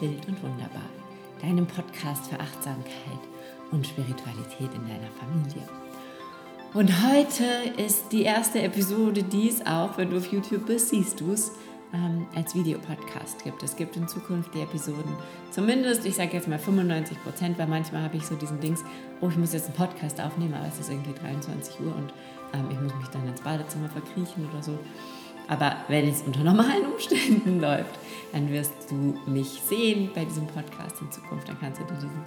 wild und wunderbar, deinem Podcast für Achtsamkeit und Spiritualität in deiner Familie. Und heute ist die erste Episode, die es auch, wenn du auf YouTube bist, siehst du es, ähm, als Videopodcast gibt. Es gibt in Zukunft die Episoden, zumindest, ich sage jetzt mal 95 Prozent, weil manchmal habe ich so diesen Dings, oh, ich muss jetzt einen Podcast aufnehmen, aber es ist irgendwie 23 Uhr und ähm, ich muss mich dann ins Badezimmer verkriechen oder so. Aber wenn es unter normalen Umständen läuft, dann wirst du mich sehen bei diesem Podcast in Zukunft. Dann kannst du dir diesen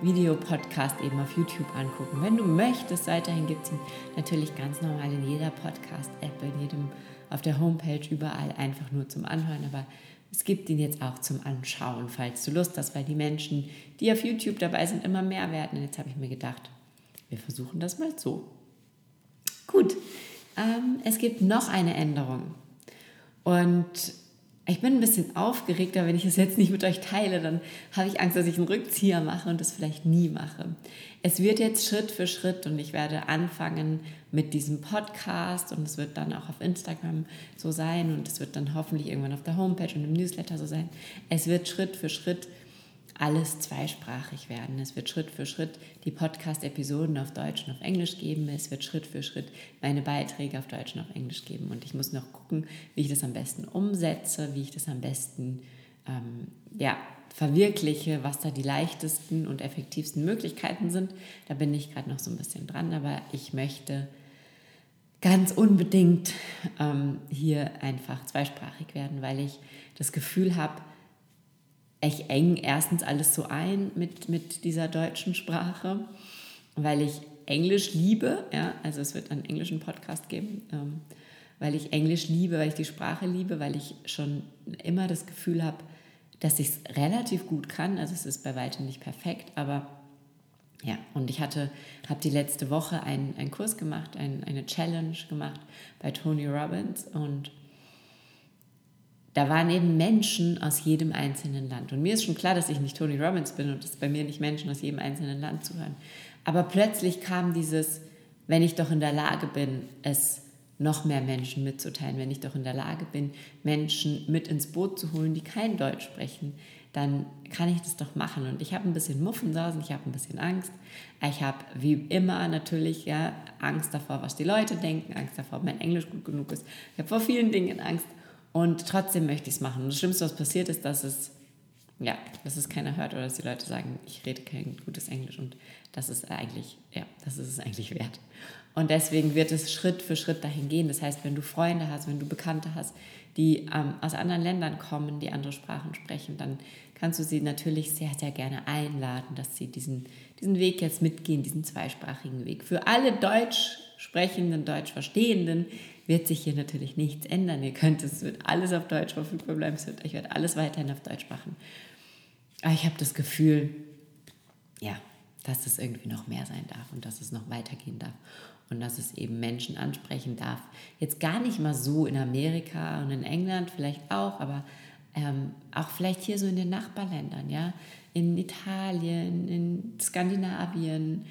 Videopodcast eben auf YouTube angucken. Wenn du möchtest, weiterhin gibt es ihn natürlich ganz normal in jeder Podcast-App, in jedem, auf der Homepage, überall einfach nur zum Anhören. Aber es gibt ihn jetzt auch zum Anschauen, falls du Lust hast, weil die Menschen, die auf YouTube dabei sind, immer mehr werden. Und jetzt habe ich mir gedacht, wir versuchen das mal so. Gut, ähm, es gibt noch eine Änderung. Und ich bin ein bisschen aufgeregter, wenn ich es jetzt nicht mit euch teile, dann habe ich Angst, dass ich einen Rückzieher mache und das vielleicht nie mache. Es wird jetzt Schritt für Schritt und ich werde anfangen mit diesem Podcast und es wird dann auch auf Instagram so sein und es wird dann hoffentlich irgendwann auf der Homepage und im Newsletter so sein. Es wird Schritt für Schritt alles zweisprachig werden. Es wird Schritt für Schritt die Podcast-Episoden auf Deutsch und auf Englisch geben. Es wird Schritt für Schritt meine Beiträge auf Deutsch und auf Englisch geben. Und ich muss noch gucken, wie ich das am besten umsetze, wie ich das am besten ähm, ja, verwirkliche, was da die leichtesten und effektivsten Möglichkeiten sind. Da bin ich gerade noch so ein bisschen dran, aber ich möchte ganz unbedingt ähm, hier einfach zweisprachig werden, weil ich das Gefühl habe, ich eng erstens alles so ein mit, mit dieser deutschen Sprache, weil ich Englisch liebe. Ja, also es wird einen englischen Podcast geben, ähm, weil ich Englisch liebe, weil ich die Sprache liebe, weil ich schon immer das Gefühl habe, dass ich es relativ gut kann. Also es ist bei weitem nicht perfekt, aber ja, und ich hatte, habe die letzte Woche einen, einen Kurs gemacht, ein, eine Challenge gemacht bei Tony Robbins und da waren eben Menschen aus jedem einzelnen Land. Und mir ist schon klar, dass ich nicht Tony Robbins bin und dass bei mir nicht Menschen aus jedem einzelnen Land zuhören. Aber plötzlich kam dieses, wenn ich doch in der Lage bin, es noch mehr Menschen mitzuteilen, wenn ich doch in der Lage bin, Menschen mit ins Boot zu holen, die kein Deutsch sprechen, dann kann ich das doch machen. Und ich habe ein bisschen Muffensausen, ich habe ein bisschen Angst. Ich habe wie immer natürlich ja, Angst davor, was die Leute denken, Angst davor, ob mein Englisch gut genug ist. Ich habe vor vielen Dingen Angst. Und trotzdem möchte ich es machen. Und das Schlimmste, was passiert, ist, dass es, ja, dass es keiner hört oder dass die Leute sagen, ich rede kein gutes Englisch und das ist eigentlich, ja, das ist es eigentlich wert. Und deswegen wird es Schritt für Schritt dahin gehen. Das heißt, wenn du Freunde hast, wenn du Bekannte hast, die ähm, aus anderen Ländern kommen, die andere Sprachen sprechen, dann kannst du sie natürlich sehr, sehr gerne einladen, dass sie diesen, diesen Weg jetzt mitgehen, diesen zweisprachigen Weg. Für alle Deutsch sprechenden, Deutsch verstehenden wird sich hier natürlich nichts ändern. Ihr könnt, es wird alles auf Deutsch verfügbar bleiben, es wird, ich werde alles weiterhin auf Deutsch machen. Aber ich habe das Gefühl, ja, dass es irgendwie noch mehr sein darf und dass es noch weitergehen darf und dass es eben Menschen ansprechen darf. Jetzt gar nicht mal so in Amerika und in England vielleicht auch, aber ähm, auch vielleicht hier so in den Nachbarländern, ja, in Italien, in Skandinavien,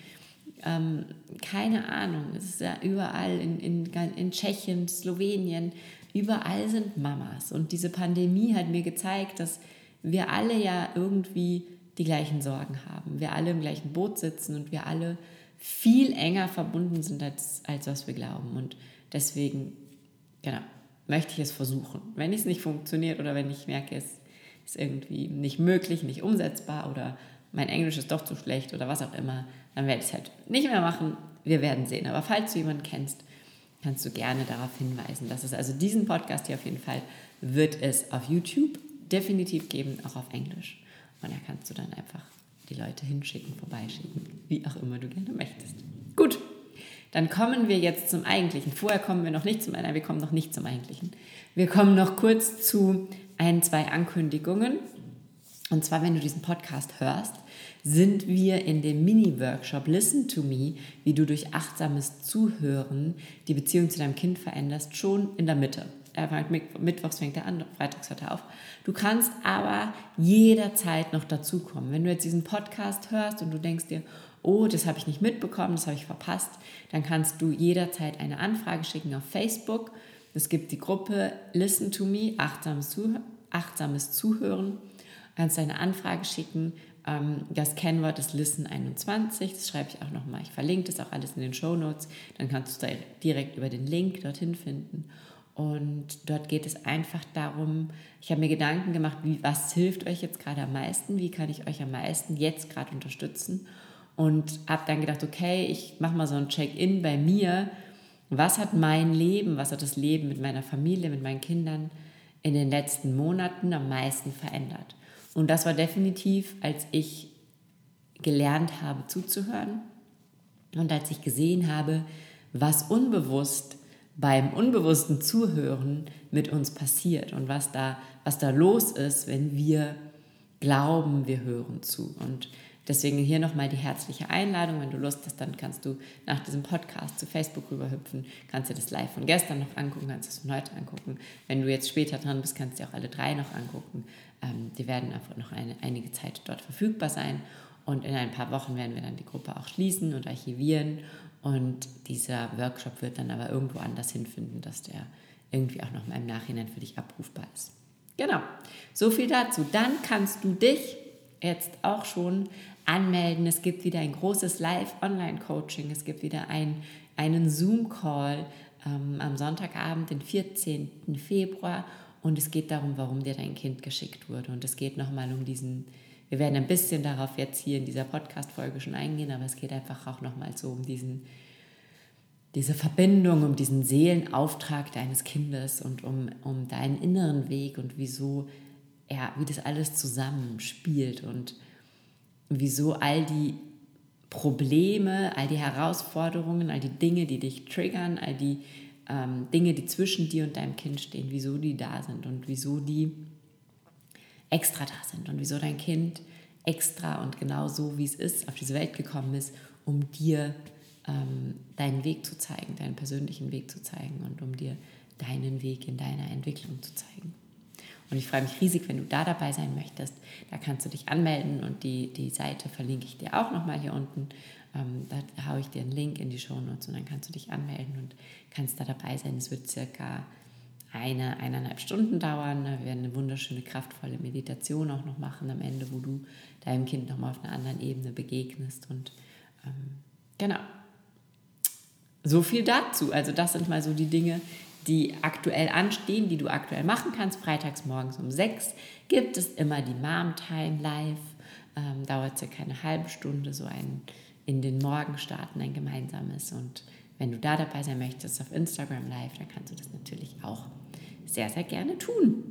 ähm, keine Ahnung, es ist ja überall in, in, in Tschechien, Slowenien, überall sind Mamas. Und diese Pandemie hat mir gezeigt, dass wir alle ja irgendwie die gleichen Sorgen haben. Wir alle im gleichen Boot sitzen und wir alle viel enger verbunden sind, als, als was wir glauben. Und deswegen, genau, möchte ich es versuchen. Wenn es nicht funktioniert oder wenn ich merke, es ist irgendwie nicht möglich, nicht umsetzbar oder mein Englisch ist doch zu schlecht oder was auch immer, dann werde ich es halt nicht mehr machen. Wir werden sehen. Aber falls du jemanden kennst, kannst du gerne darauf hinweisen, dass es also diesen Podcast hier auf jeden Fall wird es auf YouTube definitiv geben, auch auf Englisch. Und da kannst du dann einfach die Leute hinschicken, vorbeischicken, wie auch immer du gerne möchtest. Gut, dann kommen wir jetzt zum Eigentlichen. Vorher kommen wir noch nicht zum, nein, wir kommen noch nicht zum Eigentlichen. Wir kommen noch kurz zu ein, zwei Ankündigungen. Und zwar, wenn du diesen Podcast hörst, sind wir in dem Mini-Workshop Listen to Me, wie du durch achtsames Zuhören die Beziehung zu deinem Kind veränderst, schon in der Mitte. Er fängt, Mittwochs fängt er an, freitags hört er auf. Du kannst aber jederzeit noch dazukommen. Wenn du jetzt diesen Podcast hörst und du denkst dir, oh, das habe ich nicht mitbekommen, das habe ich verpasst, dann kannst du jederzeit eine Anfrage schicken auf Facebook Es gibt die Gruppe Listen to Me, achtsames, Zuh achtsames Zuhören. Du kannst deine Anfrage schicken. Ähm, das Kennwort ist Listen21, das schreibe ich auch nochmal. Ich verlinke das auch alles in den Show Notes. Dann kannst du da direkt über den Link dorthin finden. Und dort geht es einfach darum, ich habe mir Gedanken gemacht, wie, was hilft euch jetzt gerade am meisten, wie kann ich euch am meisten jetzt gerade unterstützen. Und habe dann gedacht, okay, ich mache mal so ein Check-in bei mir. Was hat mein Leben, was hat das Leben mit meiner Familie, mit meinen Kindern in den letzten Monaten am meisten verändert? Und das war definitiv, als ich gelernt habe zuzuhören und als ich gesehen habe, was unbewusst beim unbewussten Zuhören mit uns passiert und was da, was da los ist, wenn wir glauben, wir hören zu. Und deswegen hier nochmal die herzliche Einladung. Wenn du Lust hast, dann kannst du nach diesem Podcast zu Facebook rüberhüpfen, kannst dir das live von gestern noch angucken, kannst es von heute angucken. Wenn du jetzt später dran bist, kannst du dir auch alle drei noch angucken. Ähm, die werden einfach noch eine, einige Zeit dort verfügbar sein. Und in ein paar Wochen werden wir dann die Gruppe auch schließen und archivieren. Und dieser Workshop wird dann aber irgendwo anders hinfinden, dass der irgendwie auch noch mal im Nachhinein für dich abrufbar ist. Genau, so viel dazu. Dann kannst du dich jetzt auch schon anmelden. Es gibt wieder ein großes Live-Online-Coaching. Es gibt wieder ein, einen Zoom-Call ähm, am Sonntagabend, den 14. Februar. Und es geht darum, warum dir dein Kind geschickt wurde. Und es geht nochmal um diesen, wir werden ein bisschen darauf jetzt hier in dieser Podcast-Folge schon eingehen, aber es geht einfach auch nochmal so um diesen, diese Verbindung, um diesen Seelenauftrag deines Kindes und um, um deinen inneren Weg und wieso er, wie das alles zusammenspielt und wieso all die Probleme, all die Herausforderungen, all die Dinge, die dich triggern, all die ähm, Dinge, die zwischen dir und deinem Kind stehen, wieso die da sind und wieso die extra da sind und wieso dein Kind extra und genau so, wie es ist, auf diese Welt gekommen ist, um dir ähm, deinen Weg zu zeigen, deinen persönlichen Weg zu zeigen und um dir deinen Weg in deiner Entwicklung zu zeigen. Und ich freue mich riesig, wenn du da dabei sein möchtest. Da kannst du dich anmelden und die, die Seite verlinke ich dir auch nochmal hier unten. Ähm, da haue ich dir einen Link in die Show Notes und dann kannst du dich anmelden und kannst da dabei sein. Es wird circa eine, eineinhalb Stunden dauern. Wir werden eine wunderschöne, kraftvolle Meditation auch noch machen am Ende, wo du deinem Kind nochmal auf einer anderen Ebene begegnest. Und ähm, genau. So viel dazu. Also das sind mal so die Dinge, die aktuell anstehen, die du aktuell machen kannst. Freitags morgens um sechs gibt es immer die Mom Time live. Ähm, dauert circa eine halbe Stunde, so ein in den Morgen starten, ein gemeinsames. Und wenn du da dabei sein möchtest auf Instagram live, dann kannst du das natürlich auch sehr, sehr gerne tun.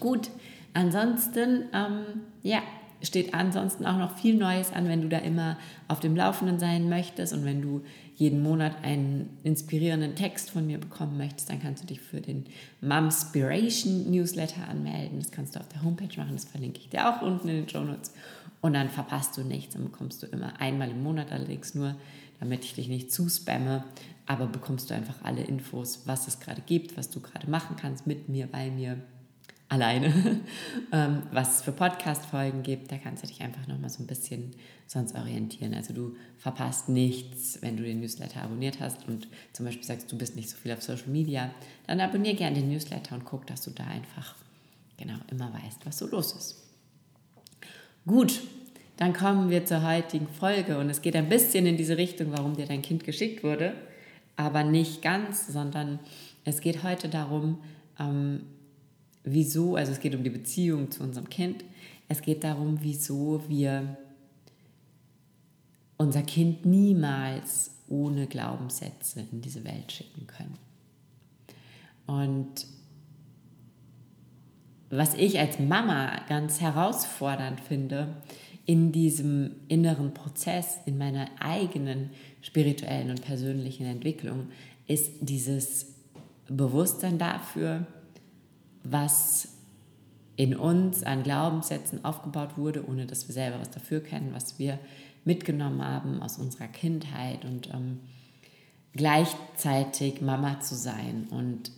Gut, ansonsten, ähm, ja, steht ansonsten auch noch viel Neues an, wenn du da immer auf dem Laufenden sein möchtest und wenn du jeden Monat einen inspirierenden Text von mir bekommen möchtest, dann kannst du dich für den Momspiration Newsletter anmelden. Das kannst du auf der Homepage machen, das verlinke ich dir auch unten in den Show Notes. Und dann verpasst du nichts, dann bekommst du immer einmal im Monat allerdings nur, damit ich dich nicht zuspamme, aber bekommst du einfach alle Infos, was es gerade gibt, was du gerade machen kannst mit mir, bei mir alleine, ähm, was es für Podcast-Folgen gibt. Da kannst du dich einfach nochmal so ein bisschen sonst orientieren. Also du verpasst nichts, wenn du den Newsletter abonniert hast und zum Beispiel sagst, du bist nicht so viel auf Social Media, dann abonniere gerne den Newsletter und guck, dass du da einfach genau immer weißt, was so los ist. Gut, dann kommen wir zur heutigen Folge und es geht ein bisschen in diese Richtung, warum dir dein Kind geschickt wurde, aber nicht ganz, sondern es geht heute darum, ähm, wieso, also es geht um die Beziehung zu unserem Kind, es geht darum, wieso wir unser Kind niemals ohne Glaubenssätze in diese Welt schicken können. Und was ich als Mama ganz herausfordernd finde, in diesem inneren Prozess, in meiner eigenen spirituellen und persönlichen Entwicklung, ist dieses Bewusstsein dafür, was in uns an Glaubenssätzen aufgebaut wurde, ohne dass wir selber was dafür kennen, was wir mitgenommen haben aus unserer Kindheit und ähm, gleichzeitig Mama zu sein und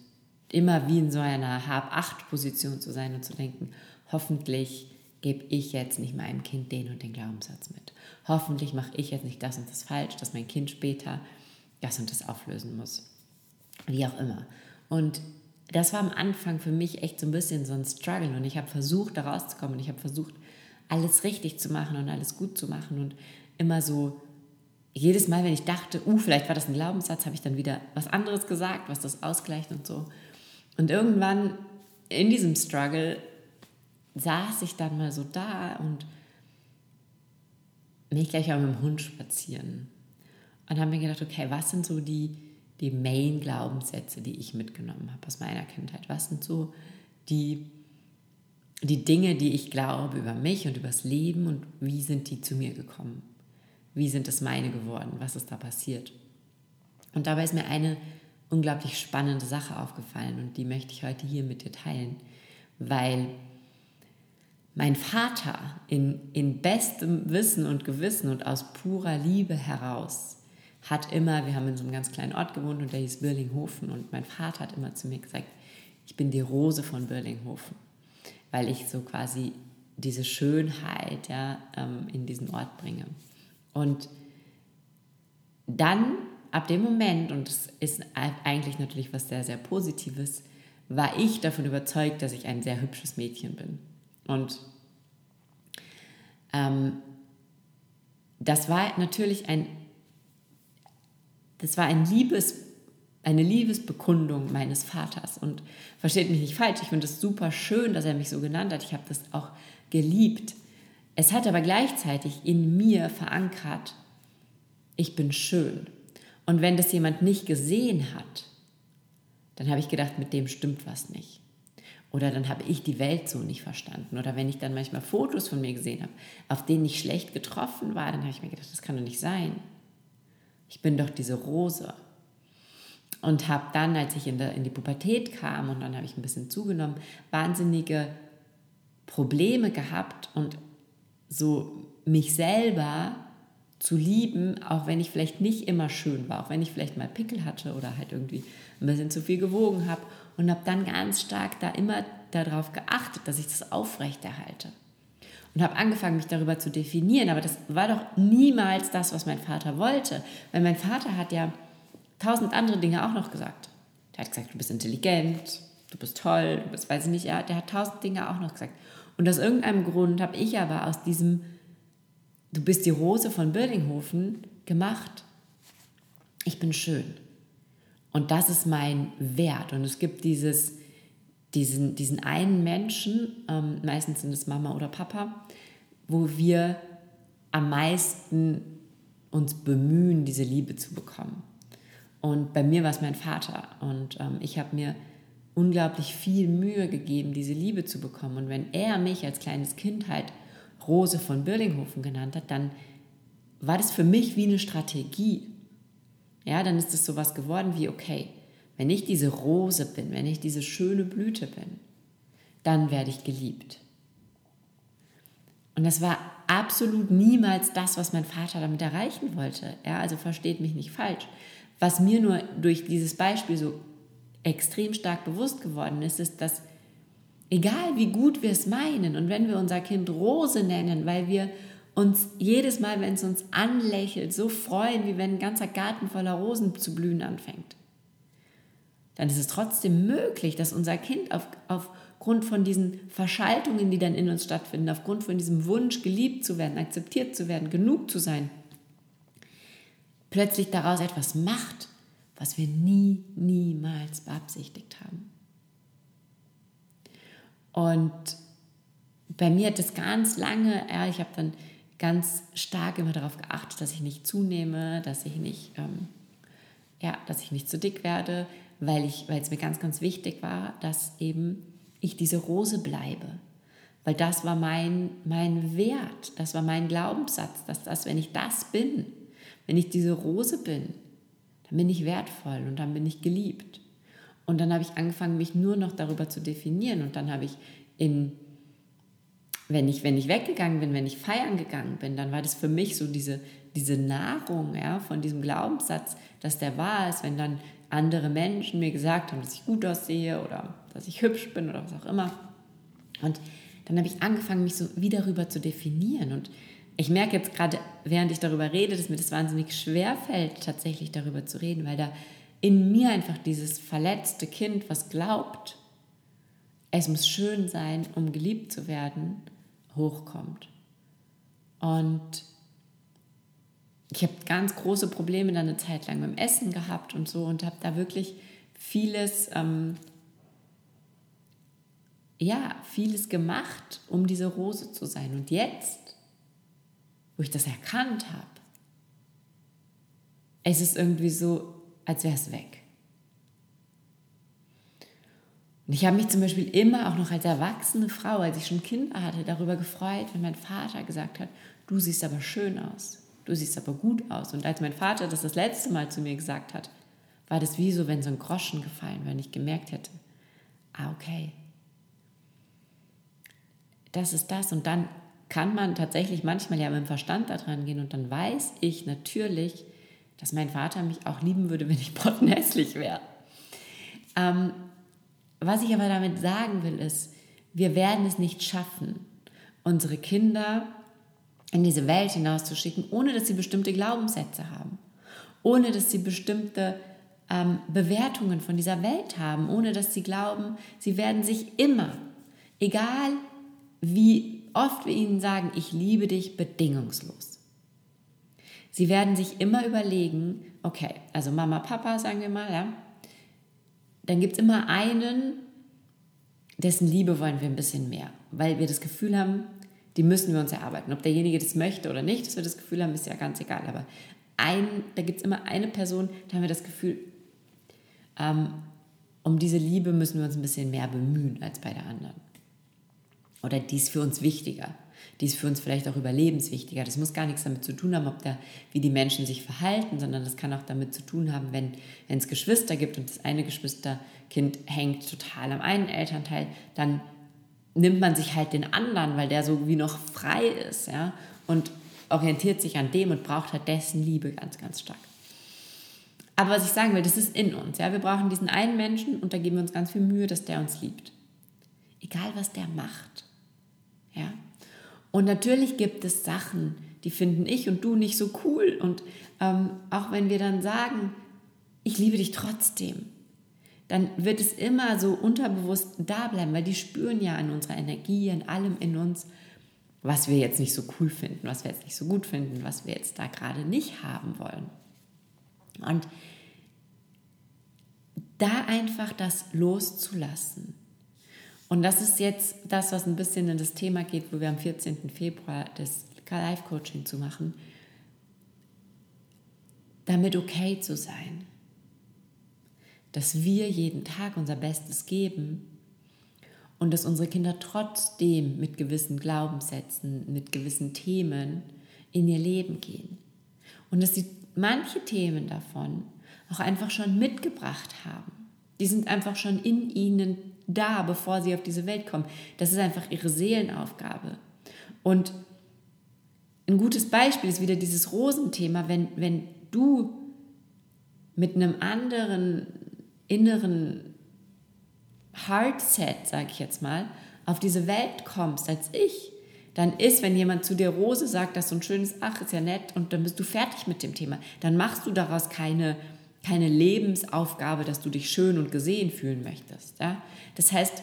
immer wie in so einer Hab-Acht-Position zu sein und zu denken, hoffentlich gebe ich jetzt nicht meinem Kind den und den Glaubenssatz mit. Hoffentlich mache ich jetzt nicht das und das falsch, dass mein Kind später das und das auflösen muss. Wie auch immer. Und das war am Anfang für mich echt so ein bisschen so ein Struggle und ich habe versucht, da rauszukommen und ich habe versucht, alles richtig zu machen und alles gut zu machen und immer so jedes Mal, wenn ich dachte, uh, vielleicht war das ein Glaubenssatz, habe ich dann wieder was anderes gesagt, was das ausgleicht und so. Und irgendwann in diesem Struggle saß ich dann mal so da und bin ich gleich auch mit dem Hund spazieren und habe mir gedacht, okay, was sind so die die Main-Glaubenssätze, die ich mitgenommen habe aus meiner Kindheit? Was sind so die, die Dinge, die ich glaube über mich und über das Leben und wie sind die zu mir gekommen? Wie sind es meine geworden? Was ist da passiert? Und dabei ist mir eine unglaublich spannende Sache aufgefallen und die möchte ich heute hier mit dir teilen, weil mein Vater in, in bestem Wissen und Gewissen und aus purer Liebe heraus hat immer, wir haben in so einem ganz kleinen Ort gewohnt und der hieß Birlinghofen und mein Vater hat immer zu mir gesagt, ich bin die Rose von Birlinghofen, weil ich so quasi diese Schönheit ja, ähm, in diesen Ort bringe. Und dann, ab dem Moment, und das ist eigentlich natürlich was sehr, sehr Positives, war ich davon überzeugt, dass ich ein sehr hübsches Mädchen bin. Und ähm, das war natürlich ein das war ein Liebes, eine Liebesbekundung meines Vaters. Und versteht mich nicht falsch, ich finde es super schön, dass er mich so genannt hat. Ich habe das auch geliebt. Es hat aber gleichzeitig in mir verankert, ich bin schön. Und wenn das jemand nicht gesehen hat, dann habe ich gedacht, mit dem stimmt was nicht. Oder dann habe ich die Welt so nicht verstanden. Oder wenn ich dann manchmal Fotos von mir gesehen habe, auf denen ich schlecht getroffen war, dann habe ich mir gedacht, das kann doch nicht sein ich bin doch diese Rose. Und habe dann, als ich in, der, in die Pubertät kam und dann habe ich ein bisschen zugenommen, wahnsinnige Probleme gehabt und so mich selber zu lieben, auch wenn ich vielleicht nicht immer schön war, auch wenn ich vielleicht mal Pickel hatte oder halt irgendwie ein bisschen zu viel gewogen habe und habe dann ganz stark da immer darauf geachtet, dass ich das aufrechterhalte und habe angefangen, mich darüber zu definieren. Aber das war doch niemals das, was mein Vater wollte. Weil mein Vater hat ja tausend andere Dinge auch noch gesagt. Der hat gesagt, du bist intelligent, du bist toll, du bist, weiß ich nicht, ja, der hat tausend Dinge auch noch gesagt. Und aus irgendeinem Grund habe ich aber aus diesem, du bist die Rose von Birdinghofen gemacht, ich bin schön. Und das ist mein Wert. Und es gibt dieses, diesen, diesen einen Menschen, ähm, meistens sind es Mama oder Papa, wo wir am meisten uns bemühen, diese Liebe zu bekommen. Und bei mir war es mein Vater. Und ähm, ich habe mir unglaublich viel Mühe gegeben, diese Liebe zu bekommen. Und wenn er mich als kleines Kind halt Rose von Birlinghofen genannt hat, dann war das für mich wie eine Strategie. Ja, dann ist es sowas geworden wie, okay, wenn ich diese Rose bin, wenn ich diese schöne Blüte bin, dann werde ich geliebt. Und das war absolut niemals das, was mein Vater damit erreichen wollte. Ja, also versteht mich nicht falsch. Was mir nur durch dieses Beispiel so extrem stark bewusst geworden ist, ist, dass egal wie gut wir es meinen und wenn wir unser Kind Rose nennen, weil wir uns jedes Mal, wenn es uns anlächelt, so freuen, wie wenn ein ganzer Garten voller Rosen zu blühen anfängt dann ist es trotzdem möglich, dass unser Kind auf, aufgrund von diesen Verschaltungen, die dann in uns stattfinden, aufgrund von diesem Wunsch, geliebt zu werden, akzeptiert zu werden, genug zu sein, plötzlich daraus etwas macht, was wir nie, niemals beabsichtigt haben. Und bei mir hat es ganz lange, ja, ich habe dann ganz stark immer darauf geachtet, dass ich nicht zunehme, dass ich nicht, ähm, ja, dass ich nicht zu dick werde, weil, es mir ganz, ganz wichtig war, dass eben ich diese Rose bleibe. Weil das war mein, mein Wert, das war mein Glaubenssatz, dass das, wenn ich das bin, wenn ich diese Rose bin, dann bin ich wertvoll und dann bin ich geliebt. Und dann habe ich angefangen, mich nur noch darüber zu definieren. Und dann habe ich in, wenn ich, wenn ich weggegangen bin, wenn ich feiern gegangen bin, dann war das für mich so diese, diese Nahrung ja, von diesem Glaubenssatz, dass der wahr ist, wenn dann andere Menschen mir gesagt haben, dass ich gut aussehe oder dass ich hübsch bin oder was auch immer. Und dann habe ich angefangen, mich so wieder darüber zu definieren. Und ich merke jetzt gerade, während ich darüber rede, dass mir das wahnsinnig schwer fällt, tatsächlich darüber zu reden, weil da in mir einfach dieses verletzte Kind, was glaubt, es muss schön sein, um geliebt zu werden, hochkommt. Und ich habe ganz große Probleme dann eine Zeit lang mit dem Essen gehabt und so und habe da wirklich vieles, ähm, ja, vieles gemacht, um diese Rose zu sein. Und jetzt, wo ich das erkannt habe, es ist irgendwie so, als wäre es weg. Und ich habe mich zum Beispiel immer auch noch als erwachsene Frau, als ich schon Kinder hatte, darüber gefreut, wenn mein Vater gesagt hat, du siehst aber schön aus, du siehst aber gut aus. Und als mein Vater das das letzte Mal zu mir gesagt hat, war das wie so, wenn so ein Groschen gefallen wäre, wenn ich gemerkt hätte, ah, okay, das ist das. Und dann kann man tatsächlich manchmal ja mit dem Verstand da dran gehen und dann weiß ich natürlich, dass mein Vater mich auch lieben würde, wenn ich pottenhässlich wäre. Ähm, was ich aber damit sagen will, ist, wir werden es nicht schaffen, unsere Kinder in diese Welt hinauszuschicken, ohne dass sie bestimmte Glaubenssätze haben, ohne dass sie bestimmte ähm, Bewertungen von dieser Welt haben, ohne dass sie glauben, sie werden sich immer, egal wie oft wir ihnen sagen, ich liebe dich bedingungslos. Sie werden sich immer überlegen, okay, also Mama, Papa, sagen wir mal, ja, dann gibt es immer einen, dessen Liebe wollen wir ein bisschen mehr, weil wir das Gefühl haben, die müssen wir uns erarbeiten. Ob derjenige das möchte oder nicht, dass wir das Gefühl haben, ist ja ganz egal. Aber ein, da gibt es immer eine Person, da haben wir das Gefühl, ähm, um diese Liebe müssen wir uns ein bisschen mehr bemühen als bei der anderen. Oder die ist für uns wichtiger. Die ist für uns vielleicht auch überlebenswichtiger. Das muss gar nichts damit zu tun haben, ob der, wie die Menschen sich verhalten, sondern das kann auch damit zu tun haben, wenn, wenn es Geschwister gibt und das eine Geschwisterkind hängt total am einen Elternteil, dann nimmt man sich halt den anderen, weil der so wie noch frei ist, ja, und orientiert sich an dem und braucht halt dessen Liebe ganz, ganz stark. Aber was ich sagen will, das ist in uns, ja, wir brauchen diesen einen Menschen und da geben wir uns ganz viel Mühe, dass der uns liebt. Egal, was der macht, ja. Und natürlich gibt es Sachen, die finden ich und du nicht so cool und ähm, auch wenn wir dann sagen, ich liebe dich trotzdem, dann wird es immer so unterbewusst da bleiben, weil die spüren ja an unserer Energie, an allem in uns, was wir jetzt nicht so cool finden, was wir jetzt nicht so gut finden, was wir jetzt da gerade nicht haben wollen. Und da einfach das loszulassen. Und das ist jetzt das, was ein bisschen in das Thema geht, wo wir am 14. Februar das Live-Coaching zu machen, damit okay zu sein dass wir jeden Tag unser Bestes geben und dass unsere Kinder trotzdem mit gewissen Glaubenssätzen, mit gewissen Themen in ihr Leben gehen. Und dass sie manche Themen davon auch einfach schon mitgebracht haben. Die sind einfach schon in ihnen da, bevor sie auf diese Welt kommen. Das ist einfach ihre Seelenaufgabe. Und ein gutes Beispiel ist wieder dieses Rosenthema, wenn, wenn du mit einem anderen inneren Heartset, sage ich jetzt mal, auf diese Welt kommst als ich, dann ist, wenn jemand zu dir Rose sagt, das ist so ein schönes Ach, ist ja nett und dann bist du fertig mit dem Thema, dann machst du daraus keine, keine Lebensaufgabe, dass du dich schön und gesehen fühlen möchtest. Ja? Das heißt,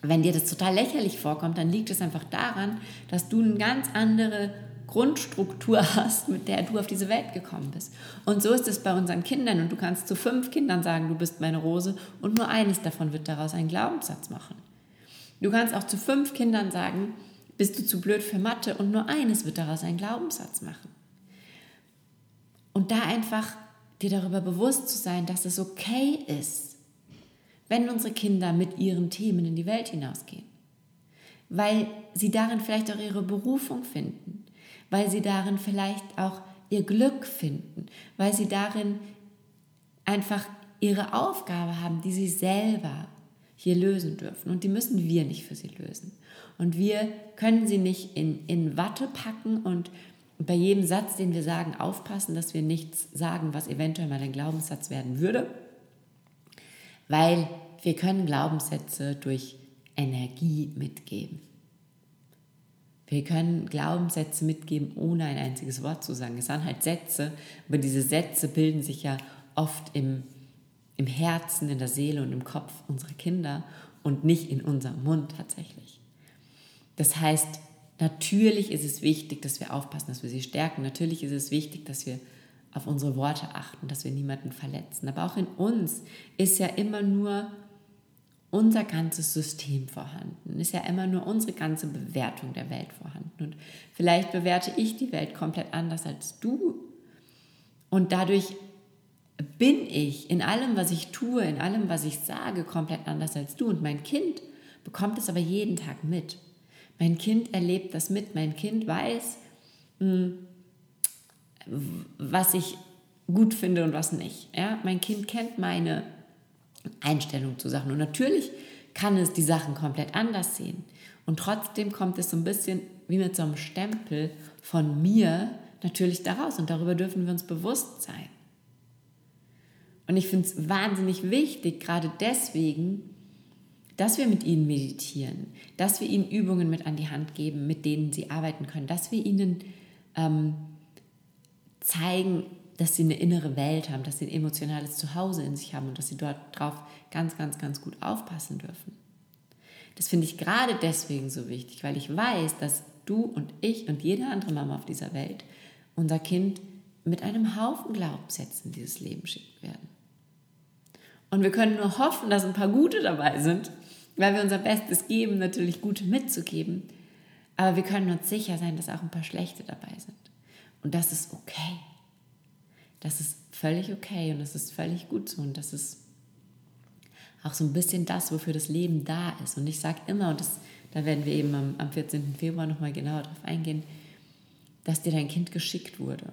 wenn dir das total lächerlich vorkommt, dann liegt es einfach daran, dass du eine ganz andere Grundstruktur hast, mit der du auf diese Welt gekommen bist. Und so ist es bei unseren Kindern. Und du kannst zu fünf Kindern sagen, du bist meine Rose und nur eines davon wird daraus einen Glaubenssatz machen. Du kannst auch zu fünf Kindern sagen, bist du zu blöd für Mathe und nur eines wird daraus einen Glaubenssatz machen. Und da einfach dir darüber bewusst zu sein, dass es okay ist, wenn unsere Kinder mit ihren Themen in die Welt hinausgehen. Weil sie darin vielleicht auch ihre Berufung finden weil sie darin vielleicht auch ihr Glück finden, weil sie darin einfach ihre Aufgabe haben, die sie selber hier lösen dürfen. Und die müssen wir nicht für sie lösen. Und wir können sie nicht in, in Watte packen und bei jedem Satz, den wir sagen, aufpassen, dass wir nichts sagen, was eventuell mal ein Glaubenssatz werden würde, weil wir können Glaubenssätze durch Energie mitgeben. Wir können Glaubenssätze mitgeben, ohne ein einziges Wort zu sagen. Es sind halt Sätze, aber diese Sätze bilden sich ja oft im, im Herzen, in der Seele und im Kopf unserer Kinder und nicht in unserem Mund tatsächlich. Das heißt, natürlich ist es wichtig, dass wir aufpassen, dass wir sie stärken. Natürlich ist es wichtig, dass wir auf unsere Worte achten, dass wir niemanden verletzen. Aber auch in uns ist ja immer nur unser ganzes System vorhanden, ist ja immer nur unsere ganze Bewertung der Welt vorhanden. Und vielleicht bewerte ich die Welt komplett anders als du. Und dadurch bin ich in allem, was ich tue, in allem, was ich sage, komplett anders als du. Und mein Kind bekommt es aber jeden Tag mit. Mein Kind erlebt das mit. Mein Kind weiß, hm, was ich gut finde und was nicht. Ja? Mein Kind kennt meine Einstellung zu Sachen. Und natürlich kann es die Sachen komplett anders sehen. Und trotzdem kommt es so ein bisschen wie mit so einem Stempel von mir natürlich daraus. Und darüber dürfen wir uns bewusst sein. Und ich finde es wahnsinnig wichtig, gerade deswegen, dass wir mit ihnen meditieren, dass wir ihnen Übungen mit an die Hand geben, mit denen sie arbeiten können, dass wir ihnen ähm, zeigen, dass sie eine innere Welt haben, dass sie ein emotionales Zuhause in sich haben und dass sie dort drauf ganz, ganz, ganz gut aufpassen dürfen. Das finde ich gerade deswegen so wichtig, weil ich weiß, dass du und ich und jede andere Mama auf dieser Welt unser Kind mit einem Haufen Glaubenssätzen dieses Leben schicken werden. Und wir können nur hoffen, dass ein paar gute dabei sind, weil wir unser Bestes geben, natürlich gute mitzugeben. Aber wir können uns sicher sein, dass auch ein paar schlechte dabei sind. Und das ist okay. Das ist völlig okay und das ist völlig gut so. Und das ist auch so ein bisschen das, wofür das Leben da ist. Und ich sage immer, und das, da werden wir eben am, am 14. Februar nochmal genauer darauf eingehen, dass dir dein Kind geschickt wurde.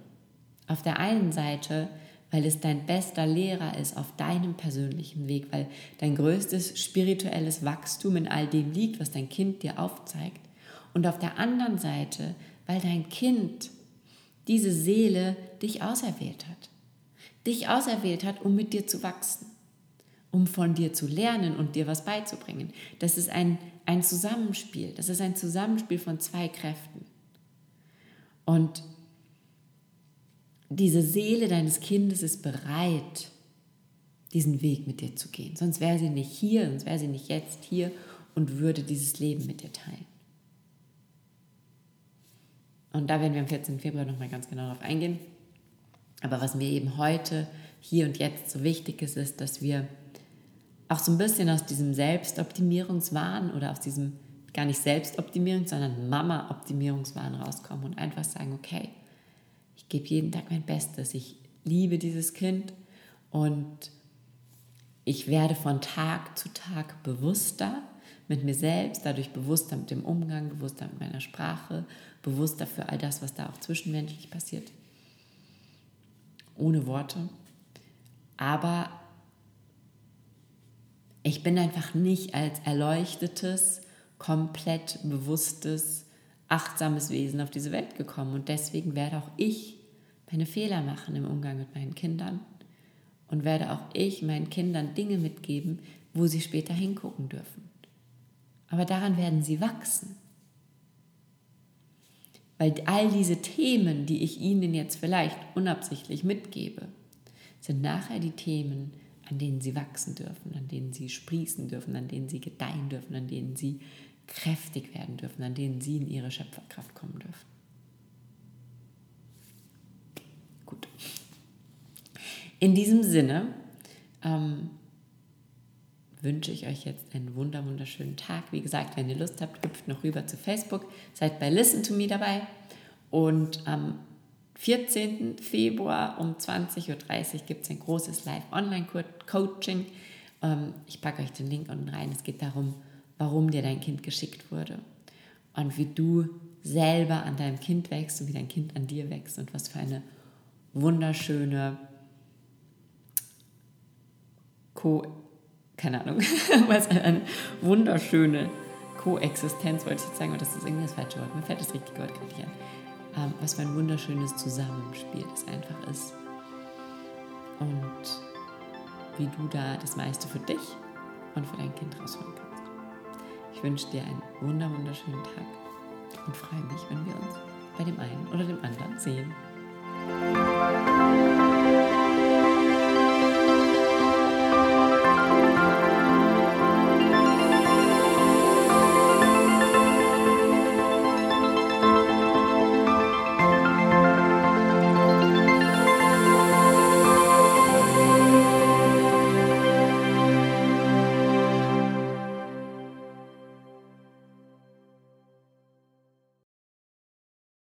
Auf der einen Seite weil es dein bester Lehrer ist auf deinem persönlichen Weg, weil dein größtes spirituelles Wachstum in all dem liegt, was dein Kind dir aufzeigt. Und auf der anderen Seite, weil dein Kind, diese Seele, dich auserwählt hat. Dich auserwählt hat, um mit dir zu wachsen, um von dir zu lernen und dir was beizubringen. Das ist ein, ein Zusammenspiel. Das ist ein Zusammenspiel von zwei Kräften. Und diese Seele deines Kindes ist bereit, diesen Weg mit dir zu gehen. Sonst wäre sie nicht hier, sonst wäre sie nicht jetzt hier und würde dieses Leben mit dir teilen. Und da werden wir am 14. Februar nochmal ganz genau darauf eingehen. Aber was mir eben heute, hier und jetzt so wichtig ist, ist, dass wir auch so ein bisschen aus diesem Selbstoptimierungswahn oder aus diesem gar nicht Selbstoptimierung, sondern Mama-Optimierungswahn rauskommen und einfach sagen, okay, ich gebe jeden Tag mein Bestes. Ich liebe dieses Kind und ich werde von Tag zu Tag bewusster mit mir selbst, dadurch bewusster mit dem Umgang, bewusster mit meiner Sprache, bewusster für all das, was da auch zwischenmenschlich passiert. Ohne Worte. Aber ich bin einfach nicht als erleuchtetes, komplett bewusstes, achtsames Wesen auf diese Welt gekommen. Und deswegen werde auch ich meine Fehler machen im Umgang mit meinen Kindern und werde auch ich meinen Kindern Dinge mitgeben, wo sie später hingucken dürfen. Aber daran werden sie wachsen. Weil all diese Themen, die ich ihnen jetzt vielleicht unabsichtlich mitgebe, sind nachher die Themen, an denen sie wachsen dürfen, an denen sie sprießen dürfen, an denen sie gedeihen dürfen, an denen sie kräftig werden dürfen, an denen sie in ihre Schöpferkraft kommen dürfen. Gut. In diesem Sinne ähm, wünsche ich euch jetzt einen wunder wunderschönen Tag. Wie gesagt, wenn ihr Lust habt, hüpft noch rüber zu Facebook, seid bei Listen to Me dabei und am 14. Februar um 20.30 Uhr gibt es ein großes Live-Online-Coaching. Ähm, ich packe euch den Link unten rein. Es geht darum, warum dir dein Kind geschickt wurde und wie du selber an deinem Kind wächst und wie dein Kind an dir wächst und was für eine wunderschöne Co keine Ahnung, was eine wunderschöne Koexistenz, wollte ich jetzt sagen, aber das ist irgendwie das falsche Wort. Mir fällt das richtige Wort gerade nicht an. Ähm, was für ein wunderschönes Zusammenspiel das einfach ist. Und wie du da das meiste für dich und für dein Kind rausholen kannst. Ich wünsche dir einen wunder wunderschönen Tag und freue mich, wenn wir uns bei dem einen oder dem anderen sehen.